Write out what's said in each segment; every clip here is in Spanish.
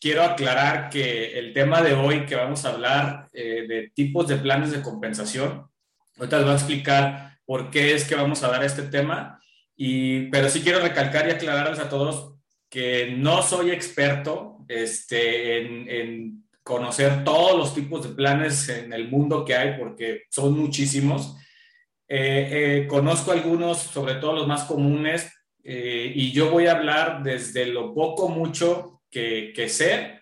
quiero aclarar que el tema de hoy que vamos a hablar eh, de tipos de planes de compensación, ahorita les voy a explicar por qué es que vamos a dar este tema, y, pero sí quiero recalcar y aclararles a todos que no soy experto este, en, en conocer todos los tipos de planes en el mundo que hay, porque son muchísimos. Eh, eh, conozco algunos, sobre todo los más comunes, eh, y yo voy a hablar desde lo poco, mucho que, que sé,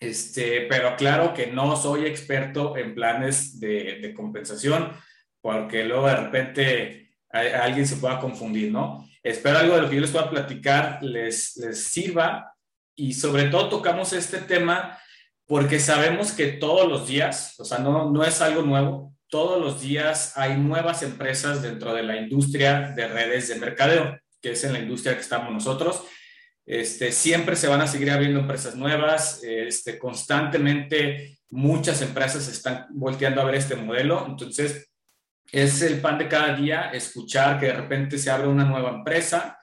este, pero claro que no soy experto en planes de, compensación, porque luego de repente alguien se pueda confundir, ¿no? Espero algo de lo que yo les pueda platicar les, les sirva y sobre todo tocamos este tema porque sabemos que todos los días, o sea, no, no es algo nuevo, todos los días hay nuevas empresas dentro de la industria de redes de mercadeo, que es en la industria que estamos nosotros. Este, siempre se van a seguir abriendo empresas nuevas, este, constantemente muchas empresas están volteando a ver este modelo, entonces es el pan de cada día escuchar que de repente se abre una nueva empresa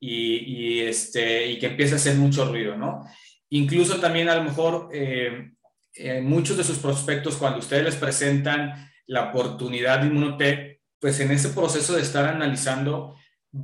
y, y este, y que empieza a hacer mucho ruido, ¿no? Incluso también a lo mejor eh, eh, muchos de sus prospectos, cuando ustedes les presentan la oportunidad de Inmunotech, pues en ese proceso de estar analizando,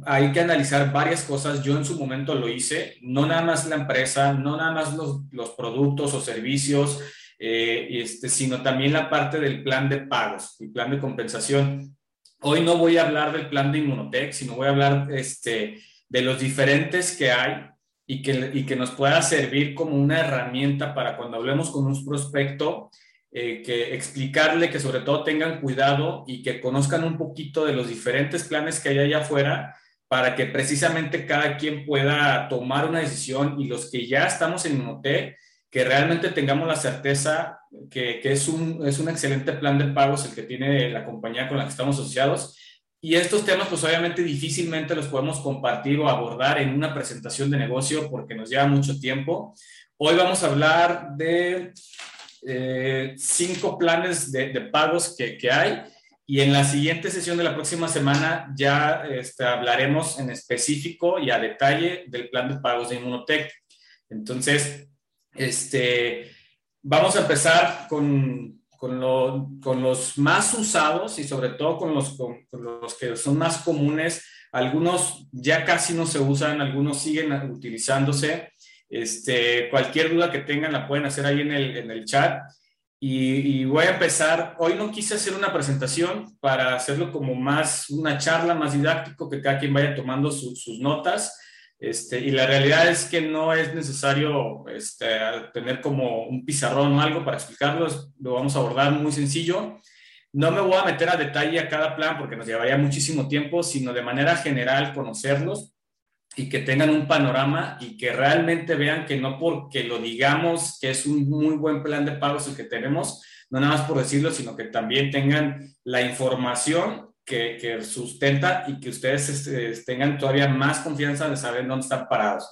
hay que analizar varias cosas. Yo en su momento lo hice, no nada más la empresa, no nada más los, los productos o servicios, eh, este, sino también la parte del plan de pagos y plan de compensación. Hoy no voy a hablar del plan de Inmunotech, sino voy a hablar este, de los diferentes que hay y que, y que nos pueda servir como una herramienta para cuando hablemos con un prospecto, eh, que explicarle que sobre todo tengan cuidado y que conozcan un poquito de los diferentes planes que hay allá afuera para que precisamente cada quien pueda tomar una decisión y los que ya estamos en Moté, que realmente tengamos la certeza que, que es, un, es un excelente plan de pagos el que tiene la compañía con la que estamos asociados y estos temas, pues obviamente difícilmente los podemos compartir o abordar en una presentación de negocio porque nos lleva mucho tiempo. Hoy vamos a hablar de eh, cinco planes de, de pagos que, que, hay y en la siguiente sesión de la próxima semana ya este, hablaremos en específico y a detalle del plan de pagos de Inmunotech. Entonces, este, vamos a empezar con, con, lo, con, los más usados y sobre todo con los, con, con los que son más comunes. Algunos ya casi no se usan, algunos siguen utilizándose. Este, cualquier duda que tengan la pueden hacer ahí en el, en el chat. Y, voy a empezar. Hoy no quise hacer una presentación para hacerlo como más una charla, más didáctico, que cada quien vaya tomando su, sus notas. Este, y la realidad es que no es necesario este, tener como un pizarrón o algo para explicarlo, lo vamos a abordar muy sencillo. No me voy a meter a detalle a cada plan porque nos llevaría muchísimo tiempo, sino de manera general conocerlos y que tengan un panorama y que realmente vean que no porque lo digamos que es un muy buen plan de pagos el que tenemos, no nada más por decirlo, sino que también tengan la información que, sustenta y que ustedes este, tengan todavía más confianza de saber dónde están parados.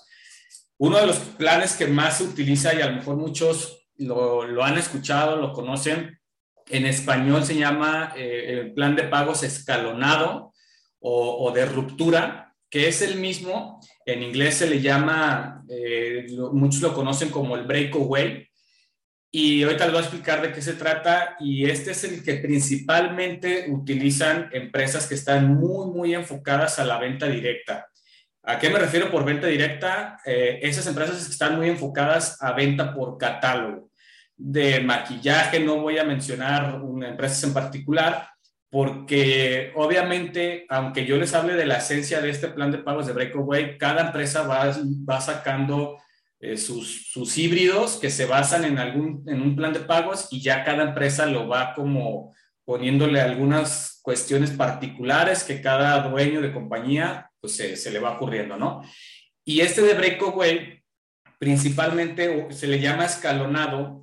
Uno de los planes que más se utiliza y a lo mejor muchos lo, han escuchado, lo conocen, en español se llama eh, el plan de pagos escalonado o, de ruptura, que es el mismo, en inglés se le llama, eh, muchos lo conocen como el breakaway, y ahorita les voy a explicar de qué se trata y este es el que principalmente utilizan empresas que están muy, muy enfocadas a la venta directa. ¿A qué me refiero por venta directa? Eh, esas empresas están muy enfocadas a venta por catálogo. De maquillaje no voy a mencionar una empresa en particular porque obviamente, aunque yo les hable de la esencia de este plan de pagos de Breakaway, cada empresa va, va sacando eh, sus, sus, híbridos que se basan en, algún, en un plan de pagos y ya cada empresa lo va como poniéndole algunas cuestiones particulares que cada dueño de compañía pues se, se le va ocurriendo, ¿no? Y este de Breakaway principalmente se le llama escalonado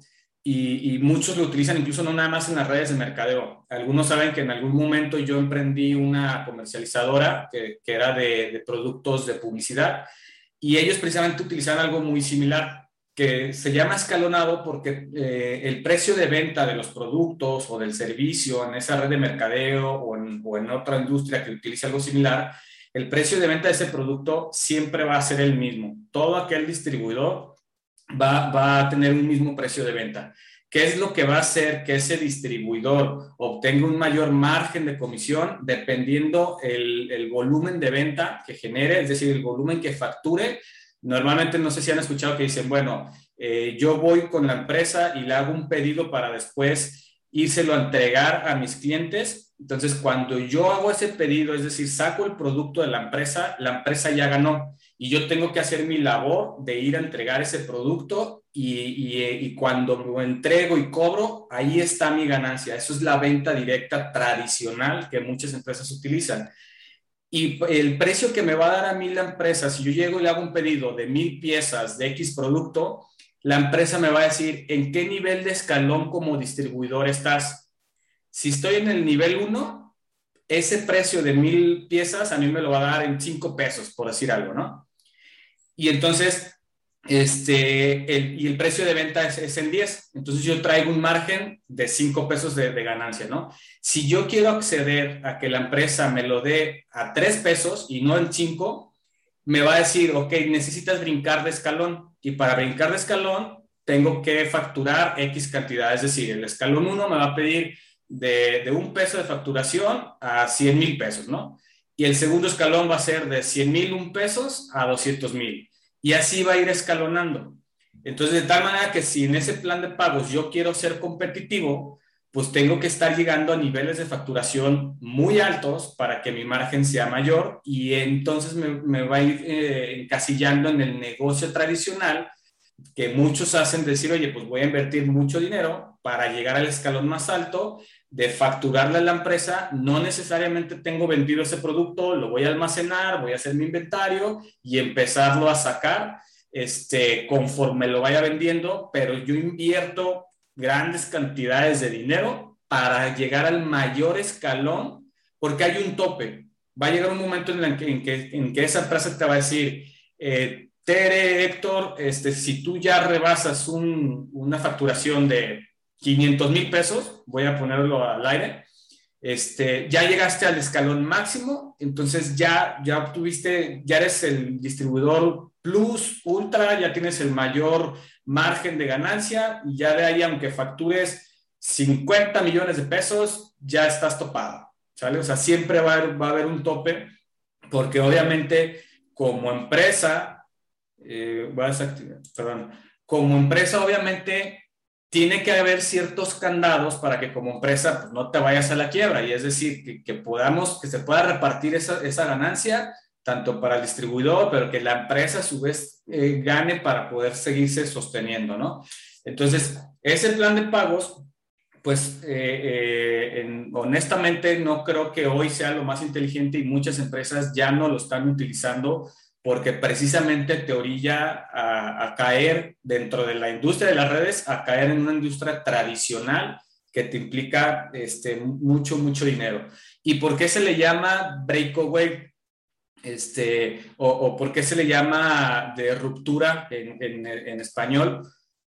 y, y, muchos lo utilizan incluso no nada más en las redes de mercadeo. Algunos saben que en algún momento yo emprendí una comercializadora que, que era de, de productos de publicidad y ellos precisamente utilizan algo muy similar que se llama escalonado porque eh, el precio de venta de los productos o del servicio en esa red de mercadeo o en, o en otra industria que utilice algo similar, el precio de venta de ese producto siempre va a ser el mismo. Todo aquel distribuidor va, a tener un mismo precio de venta. ¿Qué es lo que va a hacer que ese distribuidor obtenga un mayor margen de comisión dependiendo el, el, volumen de venta que genere, es decir, el volumen que facture? Normalmente no sé si han escuchado que dicen, bueno, eh, yo voy con la empresa y le hago un pedido para después írselo a entregar a mis clientes. Entonces, cuando yo hago ese pedido, es decir, saco el producto de la empresa, la empresa ya ganó y yo tengo que hacer mi labor de ir a entregar ese producto y, y, cuando lo entrego y cobro, ahí está mi ganancia. Eso es la venta directa tradicional que muchas empresas utilizan. Y el precio que me va a dar a mí la empresa, si yo llego y le hago un pedido de mil piezas de X producto, la empresa me va a decir en qué nivel de escalón como distribuidor estás. Si estoy en el nivel 1, ese precio de mil piezas a mí me lo va a dar en 5 pesos, por decir algo, ¿no? Y entonces este, el, y el precio de venta es, en 10. Entonces yo traigo un margen de 5 pesos de, de, ganancia, ¿no? Si yo quiero acceder a que la empresa me lo dé a 3 pesos y no en 5, me va a decir, ok, necesitas brincar de escalón. Y para brincar de escalón, tengo que facturar X cantidad. Es decir, el escalón 1 me va a pedir de, de un peso de facturación a 100 mil pesos, ¿no? Y el segundo escalón va a ser de 100 mil un pesos a 200 mil y así va a ir escalonando. Entonces, de tal manera que si en ese plan de pagos yo quiero ser competitivo, pues tengo que estar llegando a niveles de facturación muy altos para que mi margen sea mayor y entonces me, va a ir eh, encasillando en el negocio tradicional que muchos hacen decir, oye, pues voy a invertir mucho dinero para llegar al escalón más alto de facturarle a la empresa, no necesariamente tengo vendido ese producto, lo voy a almacenar, voy a hacer mi inventario y empezarlo a sacar este, conforme lo vaya vendiendo, pero yo invierto grandes cantidades de dinero para llegar al mayor escalón, porque hay un tope. Va a llegar un momento en, que, en, que, en que, esa empresa te va a decir, eh, Tere, Héctor, este, si tú ya rebasas un, una facturación de 500 mil pesos, voy a ponerlo al aire, este, ya llegaste al escalón máximo, entonces ya, ya obtuviste, ya eres el distribuidor plus, ultra, ya tienes el mayor margen de ganancia y ya de ahí, aunque factures 50 millones de pesos, ya estás topado, ¿sale? O sea, siempre va a haber, un tope porque obviamente como empresa, eh, voy a perdón, como empresa obviamente tiene que haber ciertos candados para que como empresa pues, no te vayas a la quiebra y es decir, que, podamos, que se pueda repartir esa, esa, ganancia tanto para el distribuidor, pero que la empresa a su vez eh, gane para poder seguirse sosteniendo, ¿no? Entonces, ese plan de pagos, pues eh, eh, honestamente no creo que hoy sea lo más inteligente y muchas empresas ya no lo están utilizando porque precisamente te orilla a, caer dentro de la industria de las redes, a caer en una industria tradicional que te implica este, mucho, mucho dinero. ¿Y por qué se le llama breakaway? Este, o, por qué se le llama de ruptura en, en, español?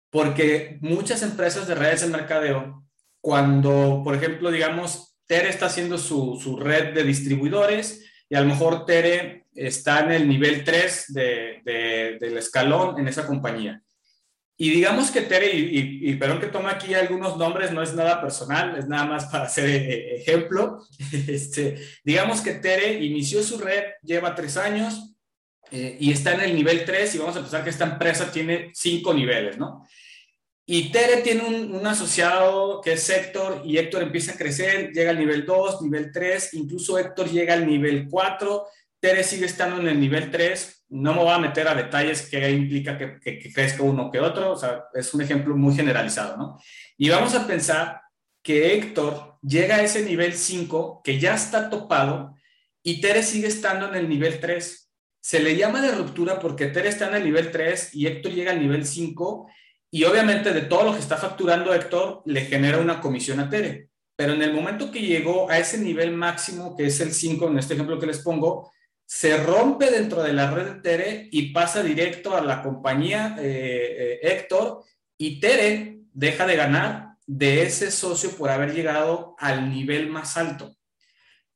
Porque muchas empresas de redes de mercadeo, cuando, por ejemplo, digamos, Tere está haciendo su, su red de distribuidores y a lo mejor Tere está en el nivel 3 de, del escalón en esa compañía. Y digamos que Tere, y, y, perdón que tome aquí algunos nombres, no es nada personal, es nada más para hacer eh, ejemplo. Este, digamos que Tere inició su red, lleva tres años eh, y está en el nivel 3 y vamos a pensar que esta empresa tiene cinco niveles, ¿no? Y Tere tiene un, un, asociado que es Héctor y Héctor empieza a crecer, llega al nivel 2, nivel 3, incluso Héctor llega al nivel 4 Tere sigue estando en el nivel 3. No me voy a meter a detalles que implica que, crezca uno que otro. O sea, es un ejemplo muy generalizado, ¿no? Y vamos a pensar que Héctor llega a ese nivel 5, que ya está topado, y Tere sigue estando en el nivel 3. Se le llama de ruptura porque Tere está en el nivel 3 y Héctor llega al nivel 5 y obviamente de todo lo que está facturando Héctor le genera una comisión a Tere. Pero en el momento que llegó a ese nivel máximo, que es el 5, en este ejemplo que les pongo, se rompe dentro de la red de Tere y pasa directo a la compañía eh, eh, Héctor y Tere deja de ganar de ese socio por haber llegado al nivel más alto.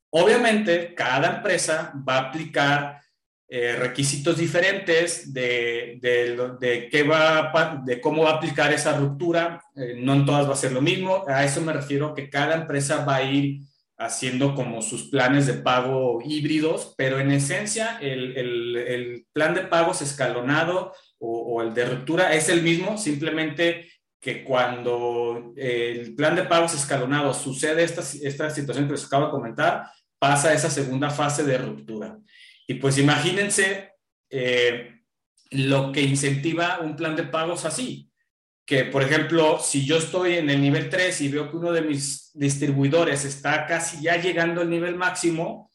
Obviamente, cada empresa va a aplicar eh, requisitos diferentes de, de, qué va, de cómo va a aplicar esa ruptura. Eh, no en todas va a ser lo mismo. A eso me refiero que cada empresa va a ir haciendo como sus planes de pago híbridos, pero en esencia el, el, plan de pagos escalonado o, el de ruptura es el mismo, simplemente que cuando el plan de pagos escalonado sucede esta, esta situación que les acabo de comentar, pasa a esa segunda fase de ruptura. Y pues imagínense eh, lo que incentiva un plan de pagos así. Que, por ejemplo, si yo estoy en el nivel 3 y veo que uno de mis distribuidores está casi ya llegando al nivel máximo,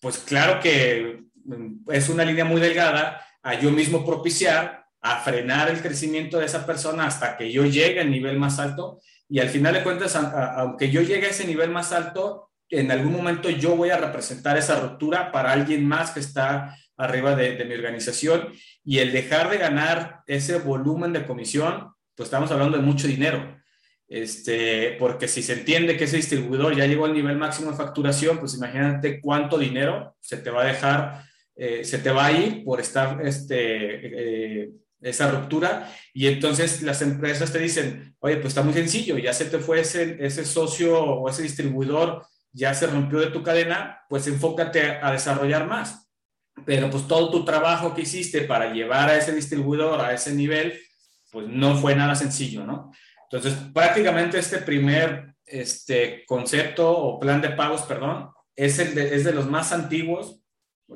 pues claro que mm, es una línea muy delgada a yo mismo propiciar, a frenar el crecimiento de esa persona hasta que yo llegue al nivel más alto. Y al final de cuentas, aunque yo llegue a ese nivel más alto, en algún momento yo voy a representar esa ruptura para alguien más que está arriba de, mi organización y el dejar de ganar ese volumen de comisión, pues estamos hablando de mucho dinero. Este, porque si se entiende que ese distribuidor ya llegó al nivel máximo de facturación, pues imagínate cuánto dinero se te va a dejar, eh, se te va a ir por estar este, eh, esa ruptura. Y entonces las empresas te dicen, oye, pues está muy sencillo, ya se te fue ese, ese socio o ese distribuidor ya se rompió de tu cadena, pues enfócate a desarrollar más. Pero pues todo tu trabajo que hiciste para llevar a ese distribuidor a ese nivel, pues no fue nada sencillo, ¿no? Entonces, prácticamente este primer este, concepto o plan de pagos, perdón, es, el de, es de los más antiguos,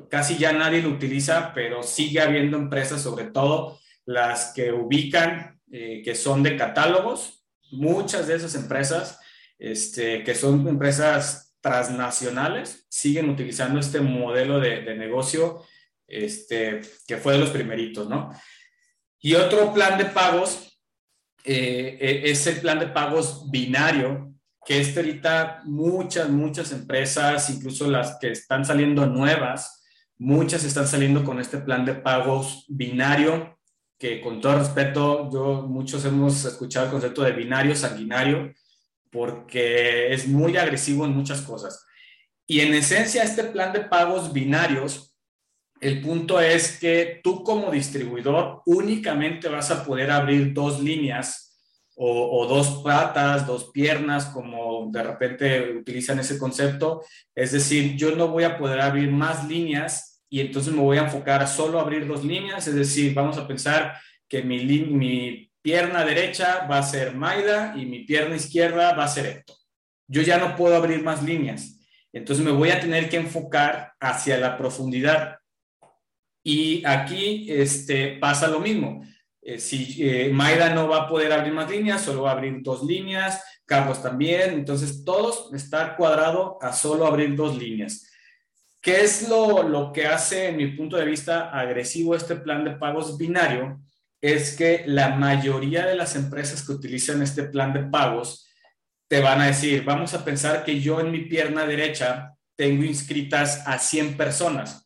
casi ya nadie lo utiliza, pero sigue habiendo empresas, sobre todo las que ubican, eh, que son de catálogos, muchas de esas empresas, este, que son empresas transnacionales siguen utilizando este modelo de, negocio este, que fue de los primeritos, ¿no? Y otro plan de pagos eh, e, es el plan de pagos binario, que es ahorita muchas, muchas empresas, incluso las que están saliendo nuevas, muchas están saliendo con este plan de pagos binario, que con todo respeto, yo muchos hemos escuchado el concepto de binario sanguinario, porque es muy agresivo en muchas cosas. Y en esencia, este plan de pagos binarios, el punto es que tú como distribuidor únicamente vas a poder abrir dos líneas o, dos patas, dos piernas, como de repente utilizan ese concepto. Es decir, yo no voy a poder abrir más líneas y entonces me voy a enfocar a solo abrir dos líneas. Es decir, vamos a pensar que mi, pierna derecha va a ser Maida y mi pierna izquierda va a ser Héctor. Yo ya no puedo abrir más líneas. Entonces me voy a tener que enfocar hacia la profundidad. Y aquí este, pasa lo mismo. Eh, si eh, Maida no va a poder abrir más líneas, solo va a abrir dos líneas, Carlos también. Entonces todos está cuadrado a solo abrir dos líneas. ¿Qué es lo, lo que hace, en mi punto de vista, agresivo este plan de pagos binario? es que la mayoría de las empresas que utilizan este plan de pagos te van a decir, vamos a pensar que yo en mi pierna derecha tengo inscritas a 100 personas.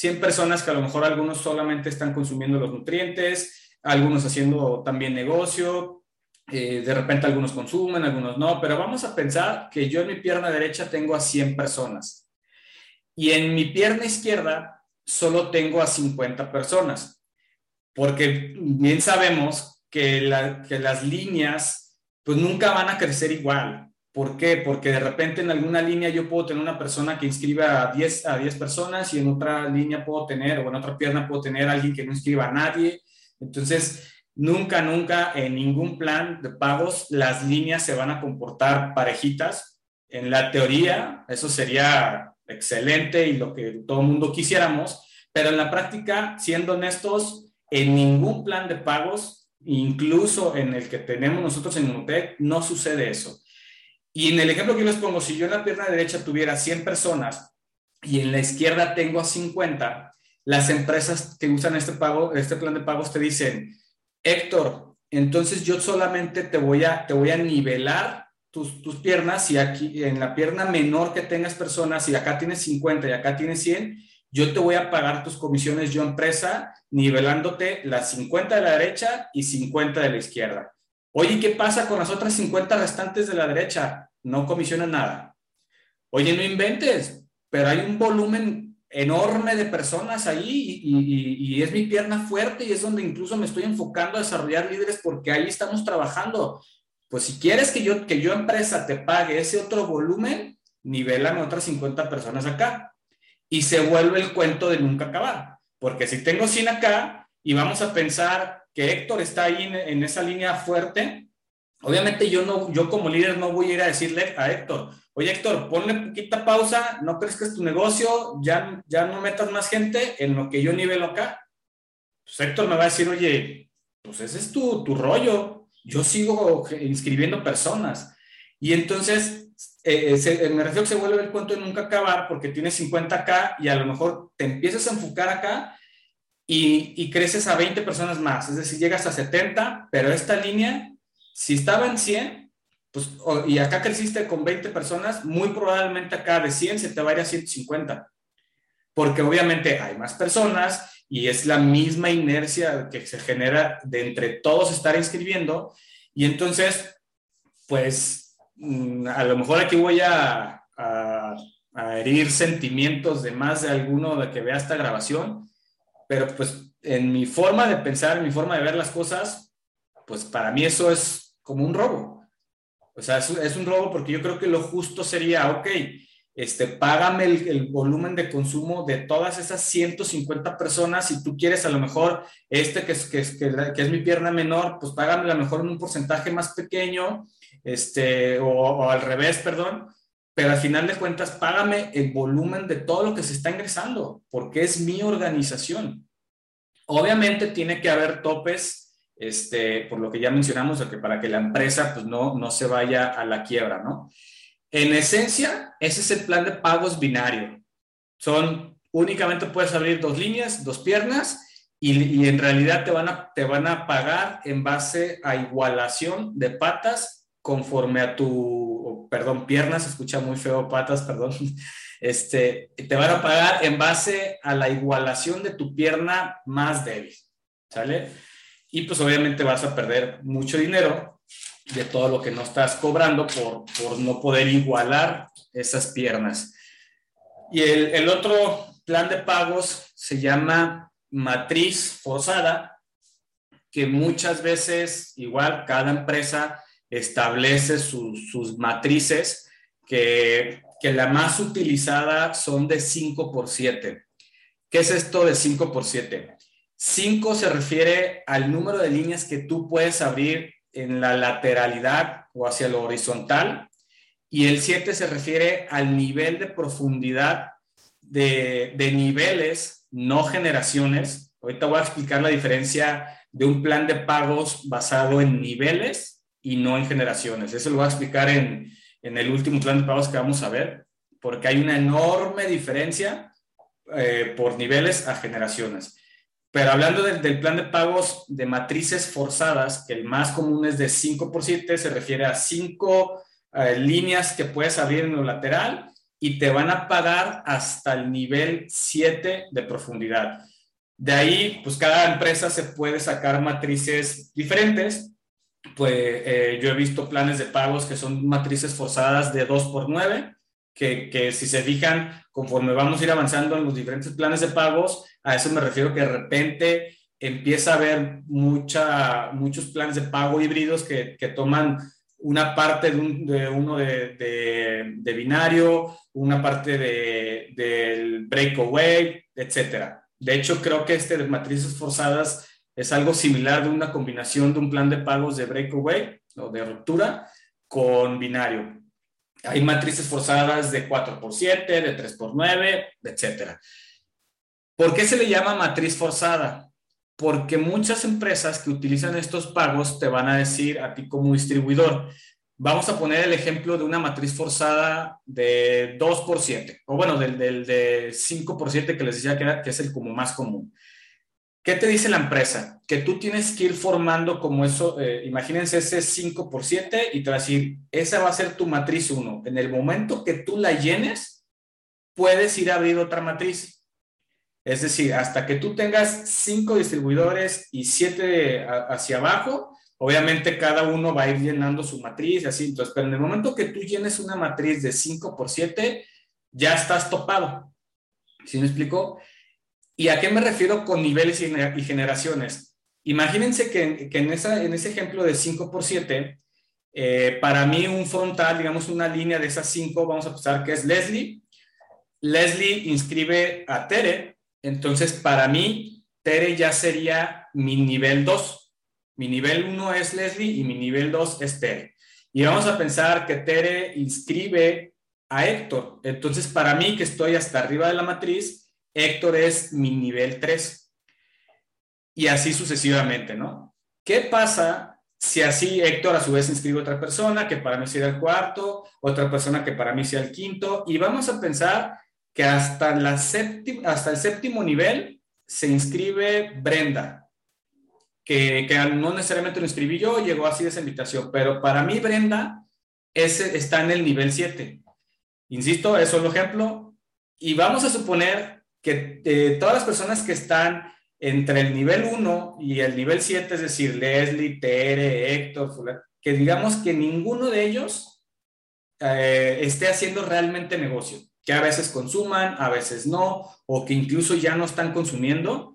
100 personas que a lo mejor algunos solamente están consumiendo los nutrientes, algunos haciendo también negocio, eh, de repente algunos consumen, algunos no, pero vamos a pensar que yo en mi pierna derecha tengo a 100 personas y en mi pierna izquierda solo tengo a 50 personas porque bien sabemos que, las líneas pues nunca van a crecer igual. ¿Por qué? Porque de repente en alguna línea yo puedo tener una persona que inscriba a 10, a 10 personas y en otra línea puedo tener, o en otra pierna puedo tener a alguien que no inscriba a nadie. Entonces, nunca, nunca en ningún plan de pagos las líneas se van a comportar parejitas. En la teoría, eso sería excelente y lo que todo el mundo quisiéramos, pero en la práctica, siendo honestos, en ningún plan de pagos, incluso en el que tenemos nosotros en UNOTEC, no sucede eso. Y en el ejemplo que les pongo, si yo en la pierna derecha tuviera 100 personas y en la izquierda tengo 50, las empresas que usan este, pago, este plan de pagos te dicen, Héctor, entonces yo solamente te voy a, te voy a nivelar tus, tus piernas y aquí en la pierna menor que tengas personas, y acá tienes 50 y acá tienes 100, yo te voy a pagar tus comisiones yo empresa, nivelándote las 50 de la derecha y 50 de la izquierda. Oye, ¿qué pasa con las otras 50 restantes de la derecha? No comisionan nada. Oye, no inventes, pero hay un volumen enorme de personas ahí y, es mi pierna fuerte y es donde incluso me estoy enfocando a desarrollar líderes porque ahí estamos trabajando. Pues si quieres que yo, que yo empresa te pague ese otro volumen, nivelame otras 50 personas acá. Y se vuelve el cuento de nunca acabar. Porque si tengo 100 acá y vamos a pensar que Héctor está ahí en, esa línea fuerte, obviamente yo, no, yo como líder no voy a ir a decirle a Héctor, oye Héctor, ponle poquita pausa, no crezcas tu negocio, ya, ya no metas más gente en lo que yo nivelo acá. Pues Héctor me va a decir, oye, pues ese es tu, tu rollo, yo sigo inscribiendo personas. Y entonces, eh, se, me refiero que se vuelve el cuento de nunca acabar porque tienes 50 acá y a lo mejor te empiezas a enfocar acá y, y creces a 20 personas más, es decir, llegas a 70, pero esta línea, si estaba en 100, pues, y acá creciste con 20 personas, muy probablemente acá de 100 se te vaya a 150, porque obviamente hay más personas y es la misma inercia que se genera de entre todos estar inscribiendo, y entonces, pues, mm, a lo mejor aquí voy a, a, a herir sentimientos de más de alguno de que vea esta grabación, pero pues en mi forma de pensar, en mi forma de ver las cosas, pues para mí eso es como un robo o sea, es, un robo porque yo creo que lo justo sería, ok, este, págame el, volumen de consumo de todas esas 150 personas. Si tú quieres a lo mejor este que es, que es, que, es mi pierna menor, pues págame a lo mejor en un porcentaje más pequeño, este, o, o, al revés, perdón. Pero al final de cuentas, págame el volumen de todo lo que se está ingresando, porque es mi organización. Obviamente tiene que haber topes este, por lo que ya mencionamos, que para que la empresa pues, no, no se vaya a la quiebra, ¿no? En esencia, ese es el plan de pagos binario. Son, únicamente puedes abrir dos líneas, dos piernas, y, en realidad te van, a, te van a pagar en base a igualación de patas conforme a tu, perdón, piernas, se escucha muy feo, patas, perdón, este, te van a pagar en base a la igualación de tu pierna más débil, ¿sale? y pues obviamente vas a perder mucho dinero de todo lo que no estás cobrando por, por no poder igualar esas piernas. Y el, el otro plan de pagos se llama matriz forzada, que muchas veces igual cada empresa establece sus, matrices, que, que la más utilizada son de 5 por 7. ¿Qué es esto de 5 por 7? 5 se refiere al número de líneas que tú puedes abrir en la lateralidad o hacia lo horizontal. Y el 7 se refiere al nivel de profundidad de, niveles, no generaciones. Ahorita voy a explicar la diferencia de un plan de pagos basado en niveles y no en generaciones. Eso lo voy a explicar en, en el último plan de pagos que vamos a ver, porque hay una enorme diferencia eh, por niveles a generaciones. Pero hablando del plan de pagos de matrices forzadas, que el más común es de 5 por 7, se refiere a 5 eh, líneas que puedes abrir en lo lateral y te van a pagar hasta el nivel 7 de profundidad. De ahí, pues cada empresa se puede sacar matrices diferentes. Pues eh, yo he visto planes de pagos que son matrices forzadas de 2 por 9, que, que si se fijan, conforme vamos a ir avanzando en los diferentes planes de pagos, a eso me refiero que de repente empieza a haber mucha, muchos planes de pago híbridos que, que toman una parte de, uno de, de, binario, una parte de, del breakaway, etcétera. De hecho, creo que este de matrices forzadas es algo similar de una combinación de un plan de pagos de breakaway o de ruptura con binario. Hay matrices forzadas de 4x7, de 3x9, etcétera. ¿Por qué se le llama matriz forzada? Porque muchas empresas que utilizan estos pagos te van a decir a ti como distribuidor, vamos a poner el ejemplo de una matriz forzada de 2 por 7, o bueno, del, del de 5 por 7 que les decía que, que es el como más común. ¿Qué te dice la empresa? Que tú tienes que ir formando como eso, eh, imagínense ese 5 por 7 y te va a decir, esa va a ser tu matriz 1. En el momento que tú la llenes, puedes ir a abrir otra matriz. Es decir, hasta que tú tengas cinco distribuidores y siete hacia abajo, obviamente cada uno va a ir llenando su matriz, así. Entonces, pero en el momento que tú llenes una matriz de 5 por 7, ya estás topado. ¿Sí me explico? ¿Y a qué me refiero con niveles y generaciones? Imagínense que, en, ese ejemplo de 5 por 7, eh, para mí un frontal, digamos una línea de esas 5, vamos a pensar que es Leslie. Leslie inscribe a Tere, entonces para mí Tere ya sería mi nivel 2. Mi nivel 1 es Leslie y mi nivel 2 es Tere. Y vamos a pensar que Tere inscribe a Héctor. Entonces, para mí, que estoy hasta arriba de la matriz, Héctor es mi nivel 3. Y así sucesivamente, ¿no? ¿Qué pasa si así Héctor a su vez inscribe otra persona que para mí sea el cuarto, otra persona que para mí sea el quinto? Y vamos a pensar que hasta, el séptimo nivel se inscribe Brenda, que, no necesariamente lo inscribí yo, llegó así de esa invitación, pero para mí Brenda ese está en el nivel 7. Insisto, es el ejemplo. Y vamos a suponer que eh, todas las personas que están entre el nivel 1 y el nivel 7, es decir, Leslie, Tere, Héctor, que digamos que ninguno de ellos eh, esté haciendo realmente negocio, que a veces consuman, a veces no, o que incluso ya no están consumiendo.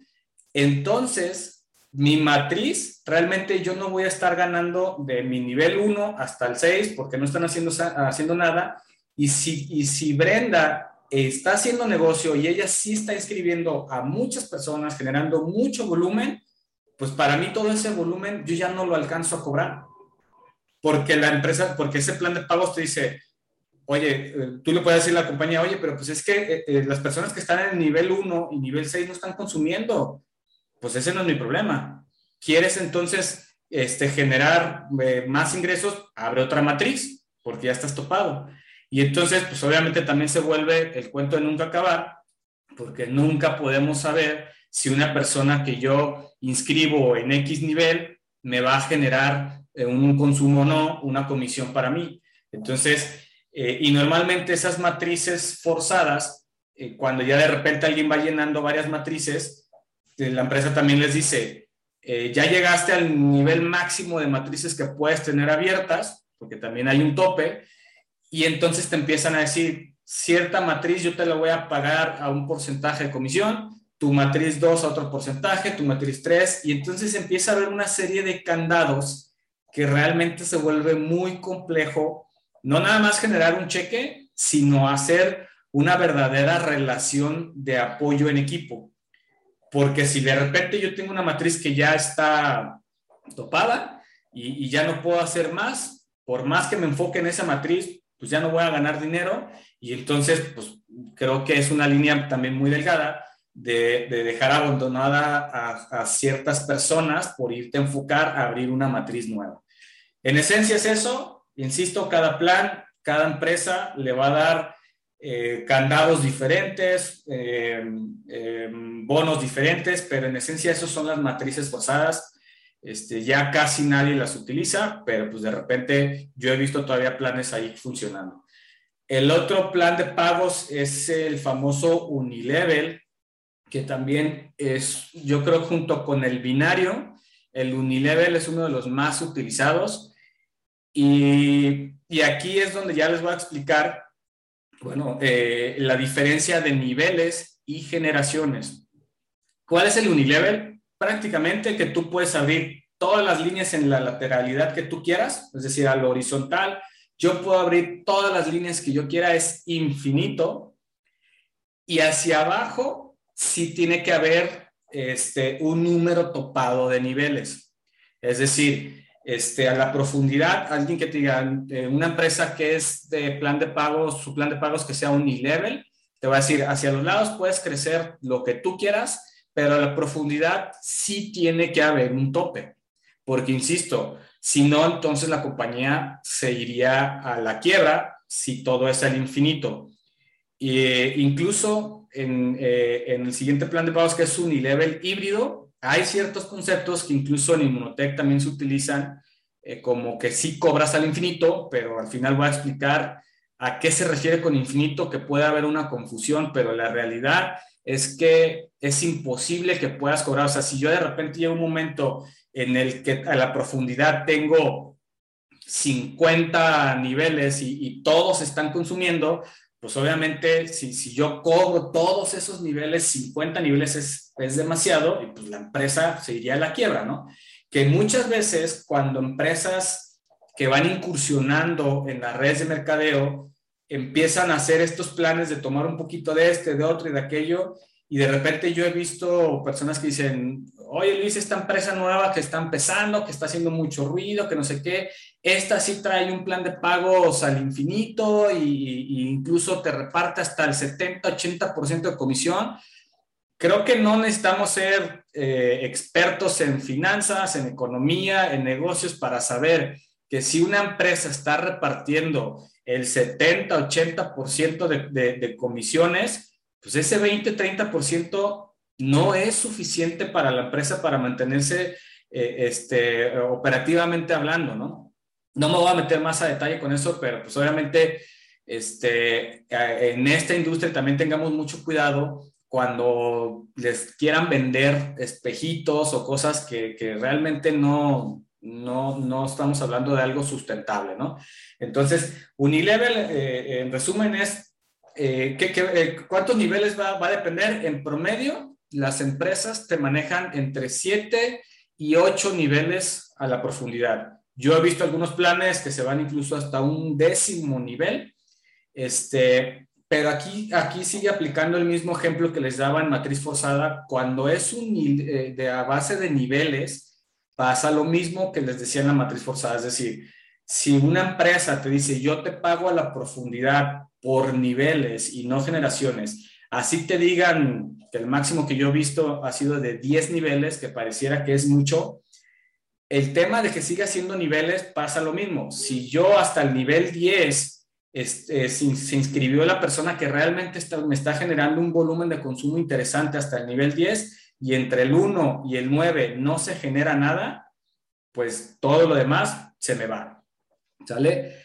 Entonces, mi matriz, realmente yo no voy a estar ganando de mi nivel 1 hasta el 6 porque no están haciendo, haciendo nada, y si, si Brenda está haciendo negocio y ella sí está inscribiendo a muchas personas, generando mucho volumen, pues para mí todo ese volumen yo ya no lo alcanzo a cobrar. Porque la empresa, porque ese plan de pagos te dice, oye, eh, tú le puedes decir a la compañía, oye, pero pues es que eh, eh, las personas que están en el nivel 1 y nivel 6 no están consumiendo. Pues ese no es mi problema. ¿Quieres entonces este, generar más ingresos? Abre otra matriz, porque ya estás topado. Y entonces, pues obviamente también se vuelve el cuento de nunca acabar, porque nunca podemos saber si una persona que yo inscribo en X nivel me va a generar eh, un consumo o no, una comisión para mí. Entonces, eh, y normalmente esas matrices forzadas, eh, cuando ya de repente alguien va llenando varias matrices, la empresa también les dice, ya llegaste al nivel máximo de matrices que puedes tener abiertas, porque también hay un tope, y entonces te empiezan a decir, cierta matriz yo te la voy a pagar a un porcentaje de comisión, tu matriz 2 a otro porcentaje, tu matriz 3, y entonces empieza a haber una serie de candados que realmente se vuelve muy complejo, no nada más generar un cheque, sino hacer una verdadera relación de apoyo en equipo. Porque si de repente yo tengo una matriz que ya está topada y, y ya no puedo hacer más, por más que me enfoque en esa matriz, pues ya no voy a ganar dinero y entonces, pues creo que es una línea también muy delgada de, dejar abandonada a, ciertas personas por irte a enfocar a abrir una matriz nueva. En esencia es eso, insisto, cada plan, cada empresa le va a dar eh, candados diferentes, eh, eh, bonos diferentes, pero en esencia esos son las matrices forzadas este, ya casi nadie las utiliza, pero pues de repente yo he visto todavía planes ahí funcionando. El otro plan de pagos es el famoso Unilevel, que también es, yo creo, junto con el binario, el Unilevel es uno de los más utilizados. Y, y aquí es donde ya les voy a explicar, bueno, eh, la diferencia de niveles y generaciones. ¿Cuál es el Unilevel? Prácticamente que tú puedes abrir todas las líneas en la lateralidad que tú quieras, es decir, a lo horizontal. Yo puedo abrir todas las líneas que yo quiera, es infinito. Y hacia abajo sí tiene que haber este, un número topado de niveles. Es decir, este, a la profundidad, alguien que te diga, eh, una empresa que es de plan de pagos, su plan de pagos que sea un level te va a decir, hacia los lados puedes crecer lo que tú quieras, pero la profundidad sí tiene que haber un tope, porque insisto, si no, entonces la compañía se iría a la quiebra si todo es al infinito. E incluso en, eh, en, el siguiente plan de pagos, que es un level híbrido, hay ciertos conceptos que incluso en Inmunotech también se utilizan eh, como que sí cobras al infinito, pero al final voy a explicar a qué se refiere con infinito, que puede haber una confusión, pero la realidad es que es imposible que puedas cobrar. O sea, si yo de repente llega un momento en el que a la profundidad tengo 50 niveles y, todos están consumiendo, pues obviamente si, si yo cobro todos esos niveles, 50 niveles es, es demasiado y pues la empresa se iría a la quiebra, ¿no? Que muchas veces cuando empresas que van incursionando en las redes de mercadeo empiezan a hacer estos planes de tomar un poquito de este, de otro y de aquello, y de repente yo he visto personas que dicen, oye Luis, esta empresa nueva que está empezando, que está haciendo mucho ruido, que no sé qué, esta sí trae un plan de pagos al infinito y, incluso te reparte hasta el 70-80% de comisión. Creo que no necesitamos ser eh, expertos en finanzas, en economía, en negocios para saber que si una empresa está repartiendo el 70-80% de, de, de comisiones, pues ese 20-30% no es suficiente para la empresa para mantenerse eh, este, operativamente hablando, ¿no? No me voy a meter más a detalle con eso, pero pues obviamente este, en esta industria también tengamos mucho cuidado cuando les quieran vender espejitos o cosas que, que realmente no, no, no, estamos hablando de algo sustentable, ¿no? Entonces, Unilevel, eh, en resumen, es eh, ¿qué, eh, cuántos niveles va, va, a depender? En promedio, las empresas te manejan entre 7 y 8 niveles a la profundidad. Yo he visto algunos planes que se van incluso hasta un décimo nivel, este, pero aquí, aquí sigue aplicando el mismo ejemplo que les daba en matriz forzada. Cuando es un, eh, de a base de niveles, pasa lo mismo que les decía en la matriz forzada. Es decir, si una empresa te dice yo te pago a la profundidad por niveles y no generaciones, así te digan que el máximo que yo he visto ha sido de 10 niveles, que pareciera que es mucho, el tema de que siga siendo niveles pasa lo mismo. Si yo hasta el nivel 10 este, se, inscribió la persona que realmente me está generando un volumen de consumo interesante hasta el nivel 10 y entre el 1 y el 9 no se genera nada, pues todo lo demás se me va. ¿Sale?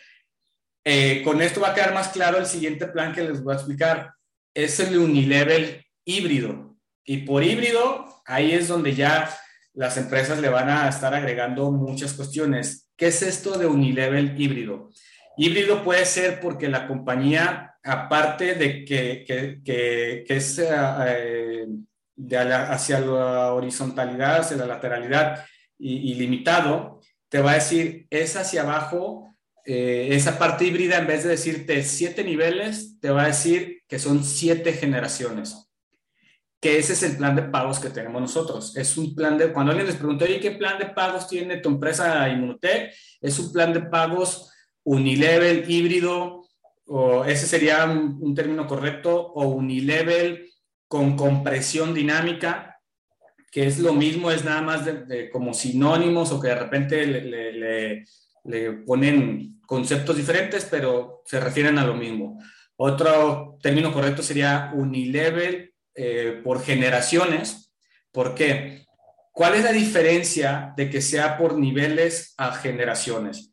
Eh, con esto va a quedar más claro el siguiente plan que les voy a explicar. Es el unilevel híbrido. Y por híbrido, ahí es donde ya las empresas le van a estar agregando muchas cuestiones. ¿Qué es esto de unilevel híbrido? Híbrido puede ser porque la compañía, aparte de que, que, es eh, de hacia la horizontalidad, hacia la lateralidad y, limitado, te va a decir, es hacia abajo, eh, esa parte híbrida, en vez de decirte siete niveles, te va a decir que son siete generaciones que ese es el plan de pagos que tenemos nosotros. Es un plan de, cuando alguien les pregunta, oye, ¿qué plan de pagos tiene tu empresa Inmunotech? Es un plan de pagos unilevel, híbrido, o ese sería un, término correcto, o unilevel con compresión dinámica, que es lo mismo, es nada más como sinónimos o que de repente le ponen conceptos diferentes, pero se refieren a lo mismo. Otro término correcto sería unilevel eh, por generaciones. ¿Por qué? ¿Cuál es la diferencia de que sea por niveles a generaciones?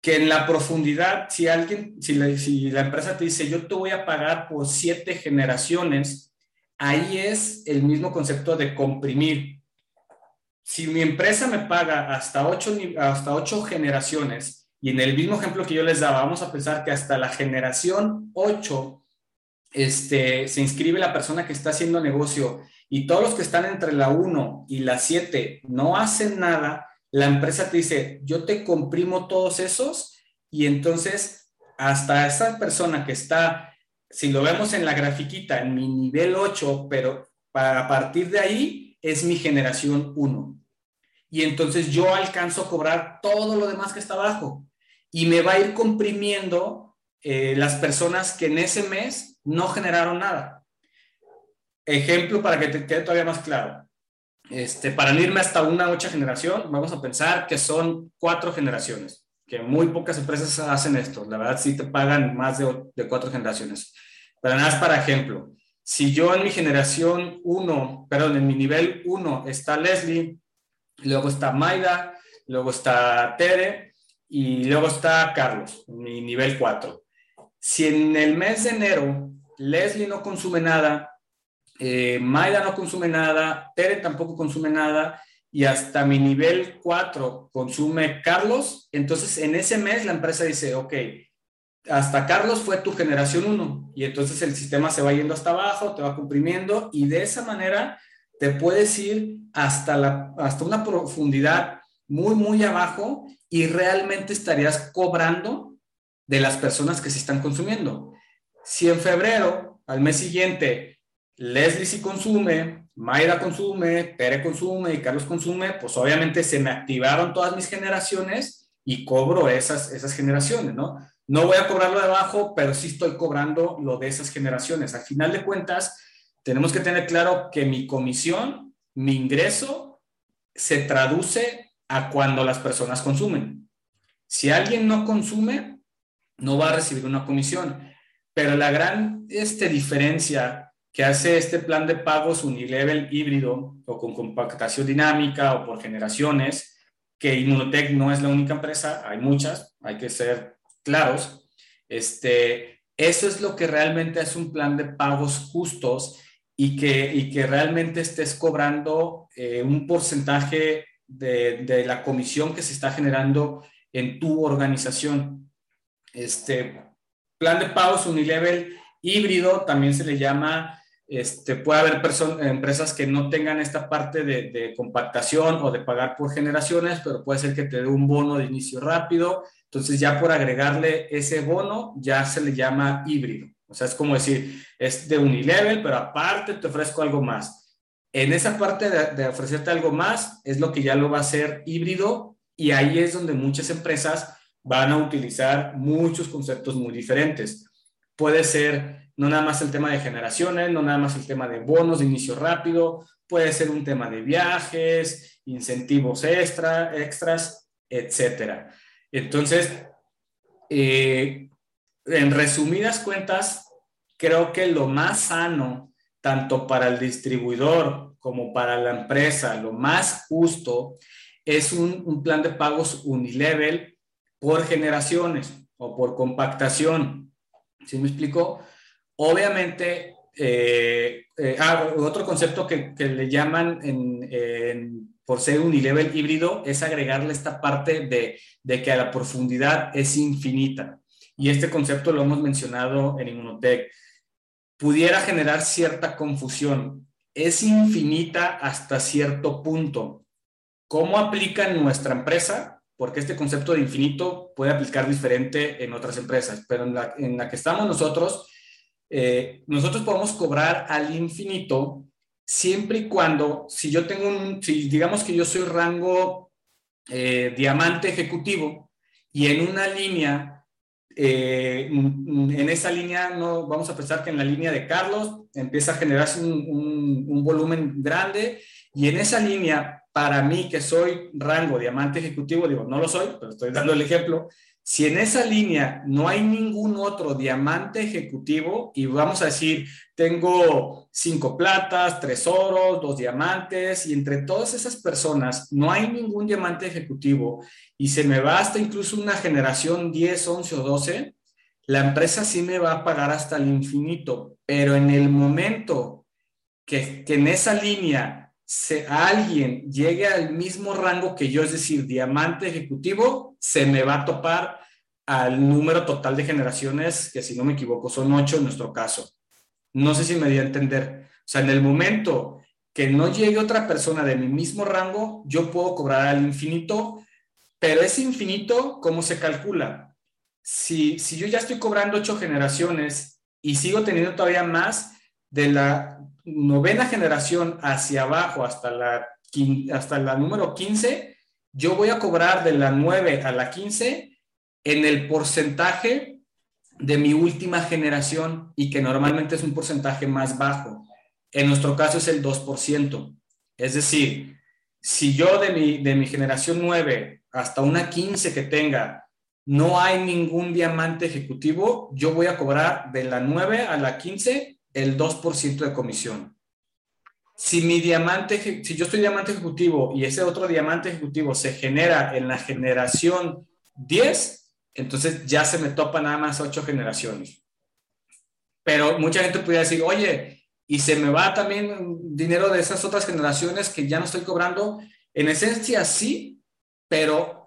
Que en la profundidad, si alguien, si la, empresa te dice, yo te voy a pagar por siete generaciones, ahí es el mismo concepto de comprimir. Si mi empresa me paga hasta ocho, hasta ocho generaciones, y en el mismo ejemplo que yo les daba, vamos a pensar que hasta la generación 8 este, se inscribe la persona que está haciendo negocio y todos los que están entre la 1 y la 7 no hacen nada, la empresa te dice, yo te comprimo todos esos y entonces hasta esa persona que está, si lo vemos en la grafiquita, en mi nivel 8, pero para partir de ahí es mi generación 1. Y entonces yo alcanzo a cobrar todo lo demás que está abajo y me va a ir comprimiendo eh, las personas que en ese mes no generaron nada. Ejemplo para que te quede todavía más claro. Este, para irme hasta una ocha generación, vamos a pensar que son cuatro generaciones, que muy pocas empresas hacen esto. La verdad, sí te pagan más de, de cuatro generaciones. Pero nada más para ejemplo. Si yo en mi generación 1, perdón, en mi nivel 1 está Leslie, luego está Maida, luego está Tere y luego está Carlos, mi nivel 4. Si en el mes de enero Leslie no consume nada, eh, Maida no consume nada, Tere tampoco consume nada y hasta mi nivel 4 consume Carlos, entonces en ese mes la empresa dice, ok, hasta Carlos fue tu generación 1 y entonces el sistema se va yendo hasta abajo, te va comprimiendo y de esa manera te puedes ir hasta, la, hasta una profundidad muy, muy abajo y realmente estarías cobrando de las personas que se están consumiendo. Si en febrero, al mes siguiente, Leslie sí consume, Mayra consume, Pere consume y Carlos consume, pues obviamente se me activaron todas mis generaciones y cobro esas, esas generaciones, ¿no? No voy a cobrarlo de abajo, pero sí estoy cobrando lo de esas generaciones. Al final de cuentas, tenemos que tener claro que mi comisión, mi ingreso, se traduce a cuando las personas consumen. Si alguien no consume, no va a recibir una comisión. Pero la gran este, diferencia que hace este plan de pagos unilevel híbrido o con compactación dinámica o por generaciones, que Inmunotech no es la única empresa, hay muchas, hay que ser claros. Este, eso es lo que realmente es un plan de pagos justos y que, y que realmente estés cobrando eh, un porcentaje de, de, la comisión que se está generando en tu organización. Este plan de pagos unilevel híbrido también se le llama este, puede haber empresas que no tengan esta parte de, compactación o de pagar por generaciones, pero puede ser que te dé un bono de inicio rápido. Entonces ya por agregarle ese bono ya se le llama híbrido. O sea, es como decir, es de unilevel, pero aparte te ofrezco algo más. En esa parte de, de ofrecerte algo más es lo que ya lo va a hacer híbrido y ahí es donde muchas empresas van a utilizar muchos conceptos muy diferentes. Puede ser no nada más el tema de generaciones, no nada más el tema de bonos de inicio rápido, puede ser un tema de viajes, incentivos extra, extras, etcétera. Entonces, eh, en resumidas cuentas, creo que lo más sano, tanto para el distribuidor como para la empresa, lo más justo, es un, un plan de pagos unilevel por generaciones o por compactación. ¿Sí me explico? Obviamente, eh, eh, ah, otro concepto que, le llaman por ser un nivel híbrido es agregarle esta parte de, de, que a la profundidad es infinita. Y este concepto lo hemos mencionado en Inmunotech. Pudiera generar cierta confusión. Es infinita hasta cierto punto. ¿Cómo aplica en nuestra empresa? Porque este concepto de infinito puede aplicar diferente en otras empresas, pero en la, en la que estamos nosotros, eh, nosotros podemos cobrar al infinito siempre y cuando, si yo tengo un, si digamos que yo soy rango eh, diamante ejecutivo y en una línea, eh, en esa línea, no vamos a pensar que en la línea de Carlos empieza a generarse un, un volumen grande y en esa línea, para mí que soy rango diamante ejecutivo, digo, no lo soy, pero estoy dando el ejemplo, si en esa línea no hay ningún otro diamante ejecutivo, y vamos a decir, tengo cinco platas, tres oros, dos diamantes, y entre todas esas personas no hay ningún diamante ejecutivo, y se me va hasta incluso una generación 10, 11 o 12, la empresa sí me va a pagar hasta el infinito, pero en el momento que, que en esa línea se, alguien llegue al mismo rango que yo, es decir, diamante ejecutivo, se me va a topar al número total de generaciones, que si no me equivoco son ocho en nuestro caso. No sé si me di a entender. O sea, en el momento que no llegue otra persona de mi mismo rango, yo puedo cobrar al infinito, pero ese infinito, ¿cómo se calcula? Si, si yo ya estoy cobrando ocho generaciones y sigo teniendo todavía más, de la novena generación hacia abajo hasta la, hasta la número 15, yo voy a cobrar de la 9 a la 15 en el porcentaje de mi última generación y que normalmente es un porcentaje más bajo. En nuestro caso es el 2%. Es decir, si yo de mi, de mi generación 9 hasta una 15 que tenga no hay ningún diamante ejecutivo, yo voy a cobrar de la 9 a la 15 el 2% de comisión. Si mi diamante, si yo estoy diamante ejecutivo y ese otro diamante ejecutivo se genera en la generación 10, entonces ya se me topa nada más 8 generaciones. Pero mucha gente puede decir, oye, y se me va también dinero de esas otras generaciones que ya no estoy cobrando. En esencia sí, pero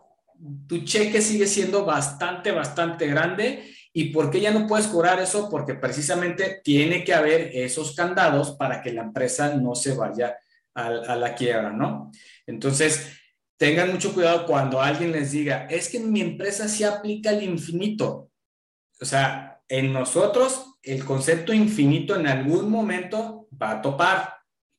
tu cheque sigue siendo bastante, bastante grande ¿Y por qué ya no puedes cobrar eso? Porque precisamente tiene que haber esos candados para que la empresa no se vaya a, la quiebra, ¿no? Entonces, tengan mucho cuidado cuando alguien les diga, es que en mi empresa se aplica el infinito. O sea, en nosotros el concepto infinito en algún momento va a topar,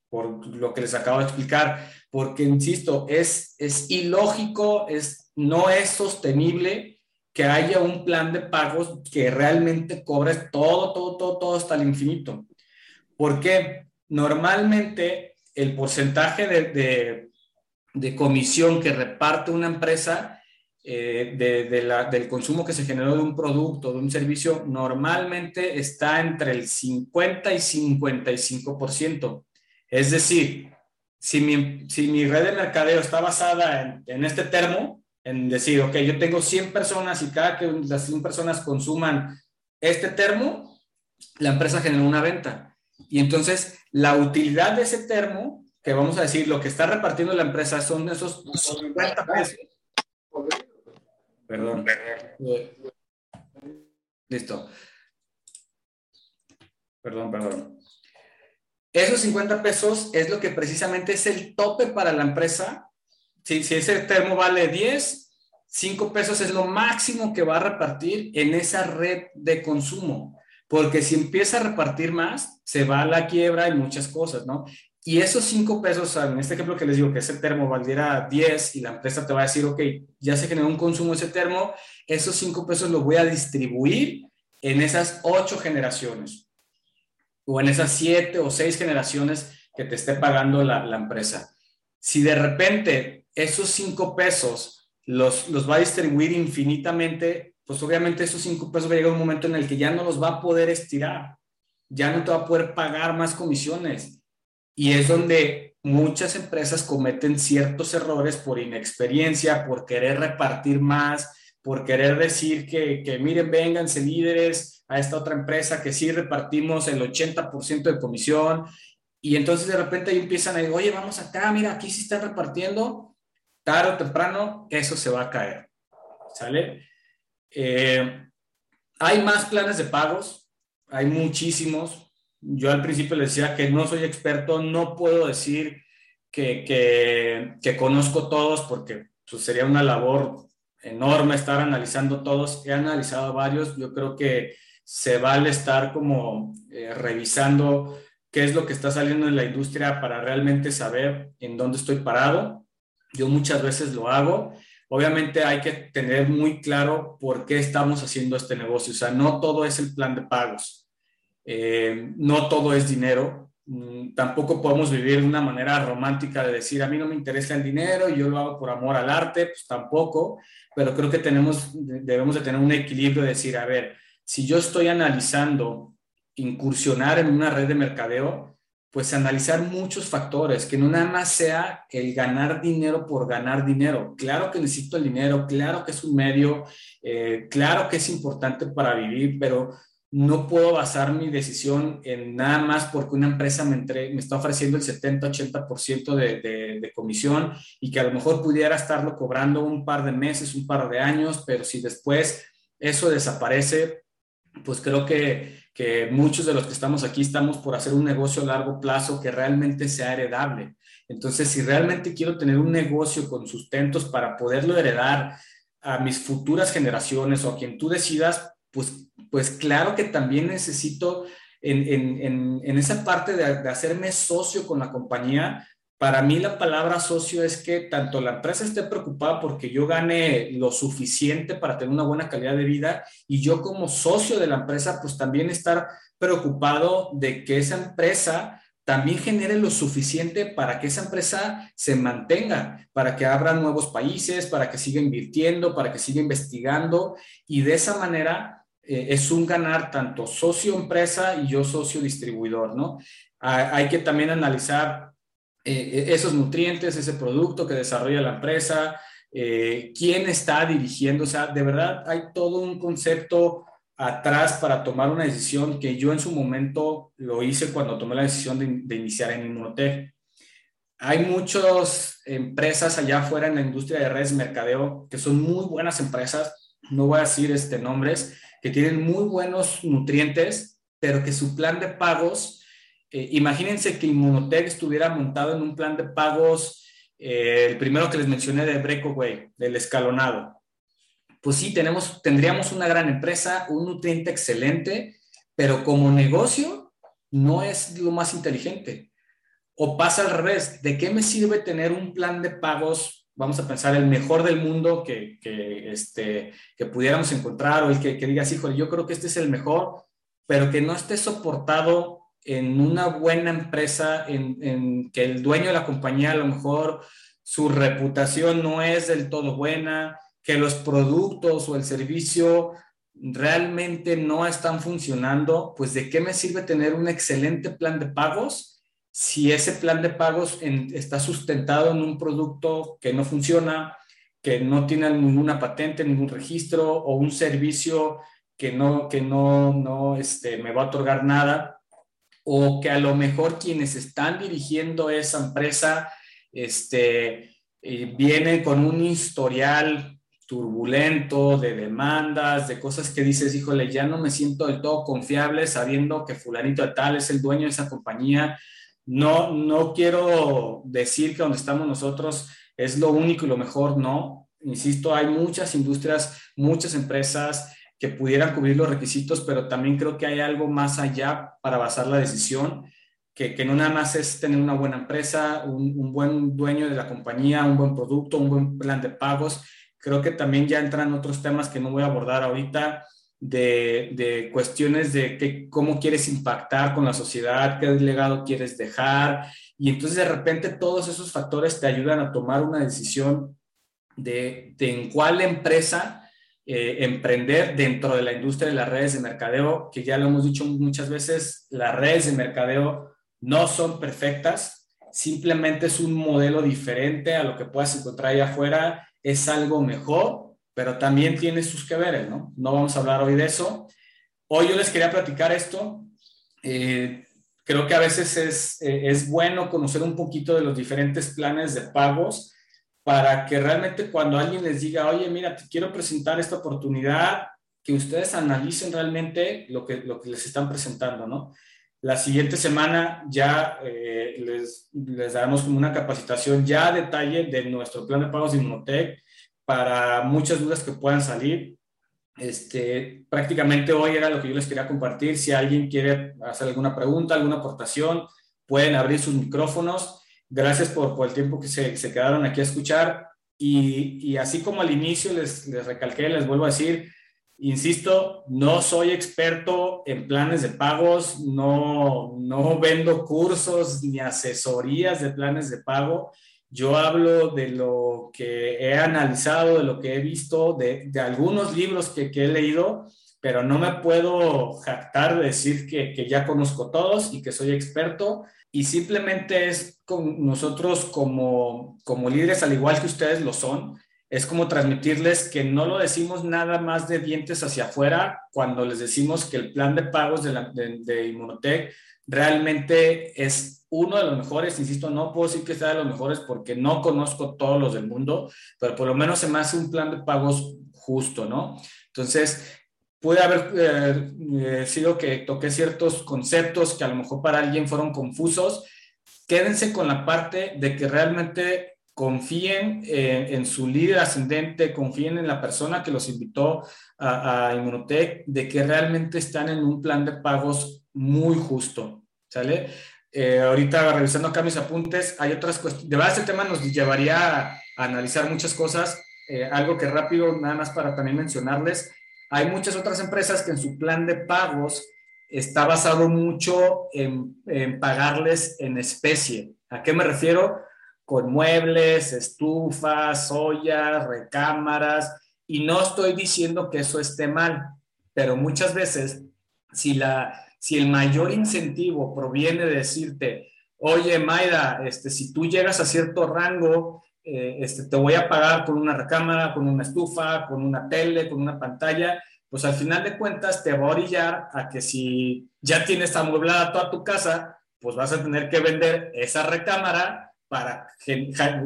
por lo que les acabo de explicar, porque, insisto, es, es ilógico, es, no es sostenible que haya un plan de pagos que realmente cobre todo, todo, todo, todo hasta el infinito. Porque normalmente el porcentaje de, de, de comisión que reparte una empresa eh, de, la, del consumo que se generó de un producto, de un servicio, normalmente está entre el 50 y 55%. Es decir, si mi, si mi red de mercadeo está basada en, en, este termo, en decir, ok, yo tengo 100 personas y cada que las 100 personas consuman este termo, la empresa genera una venta. Y entonces la utilidad de ese termo, que vamos a decir, lo que está repartiendo la empresa son esos 50 pesos Perdón. Listo. Perdón, perdón. Esos 50 pesos es lo que precisamente es el tope para la empresa. Si, si ese termo vale 10, 5 pesos es lo máximo que va a repartir en esa red de consumo. Porque si empieza a repartir más, se va a la quiebra y muchas cosas, ¿no? Y esos cinco pesos, en este ejemplo que les digo que ese termo valiera 10 y la empresa te va a decir, ok, ya se generó un consumo ese termo, esos cinco pesos los voy a distribuir en esas ocho generaciones o en esas siete o seis generaciones que te esté pagando la, la empresa. Si de repente esos cinco pesos los, los va a distribuir infinitamente, pues obviamente esos cinco pesos va a llegar un momento en el que ya no los va a poder estirar, ya no te va a poder pagar más comisiones y es donde muchas empresas cometen ciertos errores por inexperiencia, por querer repartir más, por querer decir que, que miren, vénganse líderes a esta otra empresa que sí repartimos el 80% de comisión. Y entonces de repente ahí empiezan a decir, oye, vamos acá, mira, aquí sí están repartiendo, tarde o temprano eso se va a caer. ¿Sale? Eh, hay más planes de pagos, hay muchísimos, yo al principio les decía que no soy experto, no puedo decir que, que, conozco todos porque pues, sería una labor enorme estar analizando todos. He analizado varios, yo creo que se vale estar como eh, revisando qué es lo que está saliendo en la industria para realmente saber en dónde estoy parado. Yo muchas veces lo hago. Obviamente hay que tener muy claro por qué estamos haciendo este negocio. O sea, no todo es el plan de pagos eh, no todo es dinero. Mm, tampoco podemos vivir de una manera romántica de decir, a mí no me interesa el dinero y yo lo hago por amor al arte, pues tampoco, pero creo que tenemos, debemos de tener un equilibrio de decir, a ver, si yo estoy analizando incursionar en una red de mercadeo, pues analizar muchos factores, que no nada más sea el ganar dinero por ganar dinero. Claro que necesito el dinero, claro que es un medio, eh, claro que es importante para vivir, pero no puedo basar mi decisión en nada más porque una empresa me, me está ofreciendo el 70-80% de, de, de, comisión y que a lo mejor pudiera estarlo cobrando un par de meses, un par de años, pero si después eso desaparece, pues creo que, que muchos de los que estamos aquí estamos por hacer un negocio a largo plazo que realmente sea heredable. Entonces, si realmente quiero tener un negocio con sustentos para poderlo heredar a mis futuras generaciones o a quien tú decidas, pues, pues claro que también necesito en, esa parte de, hacerme socio con la compañía. Para mí la palabra socio es que tanto la empresa esté preocupada porque yo gane lo suficiente para tener una buena calidad de vida y yo como socio de la empresa pues también estar preocupado de que esa empresa también genere lo suficiente para que esa empresa se mantenga, para que abra nuevos países, para que siga invirtiendo, para que siga investigando y de esa manera eh, es un ganar tanto socio empresa y yo socio distribuidor, ¿no? hay que también analizar eh, esos nutrientes, ese producto que desarrolla la empresa, eh, quién está dirigiendo, o sea, de verdad hay todo un concepto atrás para tomar una decisión que yo en su momento lo hice cuando tomé la decisión de, iniciar en Inmunotech. Hay muchas empresas allá afuera en la industria de redes mercadeo que son muy buenas empresas, no voy a decir este nombres, que tienen muy buenos nutrientes, pero que su plan de pagos, eh, imagínense que Inmunotech estuviera montado en un plan de pagos, eh, el primero que les mencioné de Breakaway, del escalonado. Pues sí, tenemos, tendríamos una gran empresa, un nutriente excelente, pero como negocio no es lo más inteligente. O pasa al revés, ¿de qué me sirve tener un plan de pagos vamos a pensar, el mejor del mundo que, este, que pudiéramos encontrar o el que, que digas, híjole, yo creo que este es el mejor, pero que no esté soportado en una buena empresa, en, en, que el dueño de la compañía a lo mejor su reputación no es del todo buena, que los productos o el servicio realmente no están funcionando, pues de qué me sirve tener un excelente plan de pagos si ese plan de pagos está sustentado en un producto que no funciona, que no tiene ninguna patente, ningún registro o un servicio que no, que no, no este, me va a otorgar nada, o que a lo mejor quienes están dirigiendo esa empresa este, eh, vienen con un historial turbulento de demandas, de cosas que dices, híjole, ya no me siento del todo confiable sabiendo que fulanito de tal es el dueño de esa compañía no, no quiero decir que donde estamos nosotros es lo único y lo mejor, no. Insisto, hay muchas industrias, muchas empresas que pudieran cubrir los requisitos, pero también creo que hay algo más allá para basar la decisión, que, que no nada más es tener una buena empresa, un, un, buen dueño de la compañía, un buen producto, un buen plan de pagos. Creo que también ya entran otros temas que no voy a abordar ahorita, de, cuestiones de cómo quieres impactar con la sociedad, qué legado quieres dejar. Y entonces de repente todos esos factores te ayudan a tomar una decisión de, en cuál empresa eh, emprender dentro de la industria de las redes de mercadeo, que ya lo hemos dicho muchas veces, las redes de mercadeo no son perfectas, simplemente es un modelo diferente a lo que puedas encontrar allá afuera, es algo mejor pero también tiene sus que veres, ¿no? No vamos a hablar hoy de eso. Hoy yo les quería platicar esto. Eh, creo que a veces es, eh, es bueno conocer un poquito de los diferentes planes de pagos para que realmente cuando alguien les diga, oye, mira, te quiero presentar esta oportunidad, que ustedes analicen realmente lo que, lo que les están presentando, ¿no? La siguiente semana ya eh, les, les daremos como una capacitación ya a detalle de nuestro plan de pagos de Inmunotech, para muchas dudas que puedan salir. Este, prácticamente hoy era lo que yo les quería compartir. Si alguien quiere hacer alguna pregunta, alguna aportación, pueden abrir sus micrófonos. Gracias por, por el tiempo que se, se, quedaron aquí a escuchar. Y, y así como al inicio les, les, recalqué, les vuelvo a decir, insisto, no soy experto en planes de pagos, no, no vendo cursos ni asesorías de planes de pago. Yo hablo de lo que he analizado, de lo que he visto, de, de algunos libros que, que, he leído, pero no me puedo jactar de decir que, que, ya conozco todos y que soy experto. Y simplemente es con nosotros como, como líderes, al igual que ustedes lo son, es como transmitirles que no lo decimos nada más de dientes hacia afuera cuando les decimos que el plan de pagos de, la, de, de Inmunotech realmente es uno de los mejores, insisto, no puedo decir que sea de los mejores porque no conozco todos los del mundo, pero por lo menos se me hace un plan de pagos justo, ¿no? Entonces, puede haber eh, eh, sido que toqué ciertos conceptos que a lo mejor para alguien fueron confusos. Quédense con la parte de que realmente confíen eh, en su líder ascendente, confíen en la persona que los invitó a, a Inmunotech, de que realmente están en un plan de pagos muy justo, ¿sale? Eh, ahorita revisando acá mis apuntes, hay otras cuestiones. De verdad, este tema nos llevaría a, analizar muchas cosas. Eh, algo que rápido, nada más para también mencionarles, hay muchas otras empresas que en su plan de pagos está basado mucho en, pagarles en especie. ¿A qué me refiero? Con muebles, estufas, ollas, recámaras. Y no estoy diciendo que eso esté mal, pero muchas veces, si la, si el mayor incentivo proviene de decirte, oye, Maida, este, si tú llegas a cierto rango, eh, este, te voy a pagar con una recámara, con una estufa, con una tele, con una pantalla, pues al final de cuentas te va a orillar a que si ya tienes amueblada toda tu casa, pues vas a tener que vender esa recámara para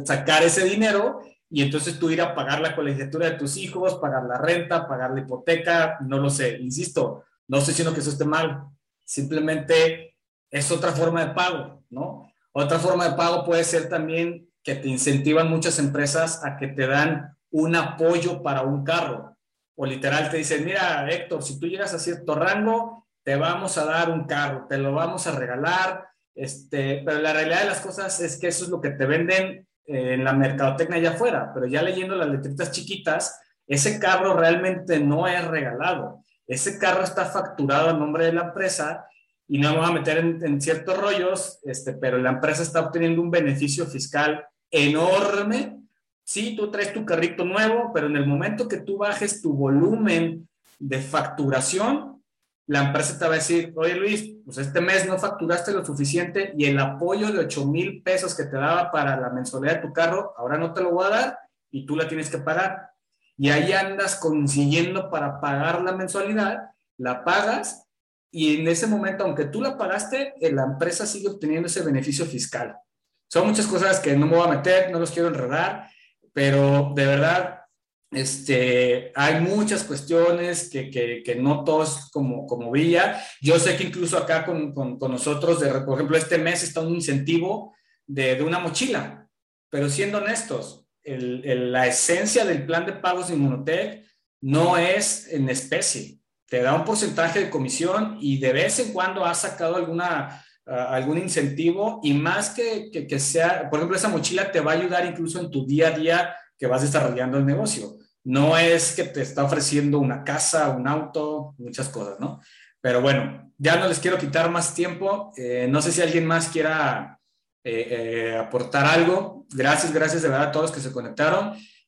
sacar ese dinero y entonces tú ir a pagar la colegiatura de tus hijos, pagar la renta, pagar la hipoteca, no lo sé, insisto, no estoy diciendo que eso esté mal, simplemente es otra forma de pago, ¿no? Otra forma de pago puede ser también que te incentivan muchas empresas a que te dan un apoyo para un carro. O literal te dicen, mira, Héctor, si tú llegas a cierto rango, te vamos a dar un carro, te lo vamos a regalar. Este, pero la realidad de las cosas es que eso es lo que te venden en la mercadotecnia allá afuera. Pero ya leyendo las letritas chiquitas, ese carro realmente no es regalado. Ese carro está facturado a nombre de la empresa y no vamos a meter en, en, ciertos rollos, este, pero la empresa está obteniendo un beneficio fiscal enorme. Sí, tú traes tu carrito nuevo, pero en el momento que tú bajes tu volumen de facturación, la empresa te va a decir, oye Luis, pues este mes no facturaste lo suficiente y el apoyo de 8 mil pesos que te daba para la mensualidad de tu carro, ahora no te lo voy a dar y tú la tienes que pagar. Y ahí andas consiguiendo para pagar la mensualidad, la pagas y en ese momento, aunque tú la pagaste, la empresa sigue obteniendo ese beneficio fiscal. Son muchas cosas que no me voy a meter, no los quiero enredar, pero de verdad, este, hay muchas cuestiones que, que, que no todos como, como Villa. Yo sé que incluso acá con, con, con nosotros, de, por ejemplo, este mes está un incentivo de, de una mochila, pero siendo honestos, el, el, la esencia del plan de pagos de Inmunotech no es en especie. Te da un porcentaje de comisión y de vez en cuando has sacado alguna algún incentivo y más que, que, que, sea, por ejemplo, esa mochila te va a ayudar incluso en tu día a día que vas desarrollando el negocio. No es que te está ofreciendo una casa, un auto, muchas cosas, ¿no? Pero bueno, ya no les quiero quitar más tiempo. Eh, no sé si alguien más quiera eh, eh, aportar algo. Gracias, gracias de verdad a todos que se conectaron.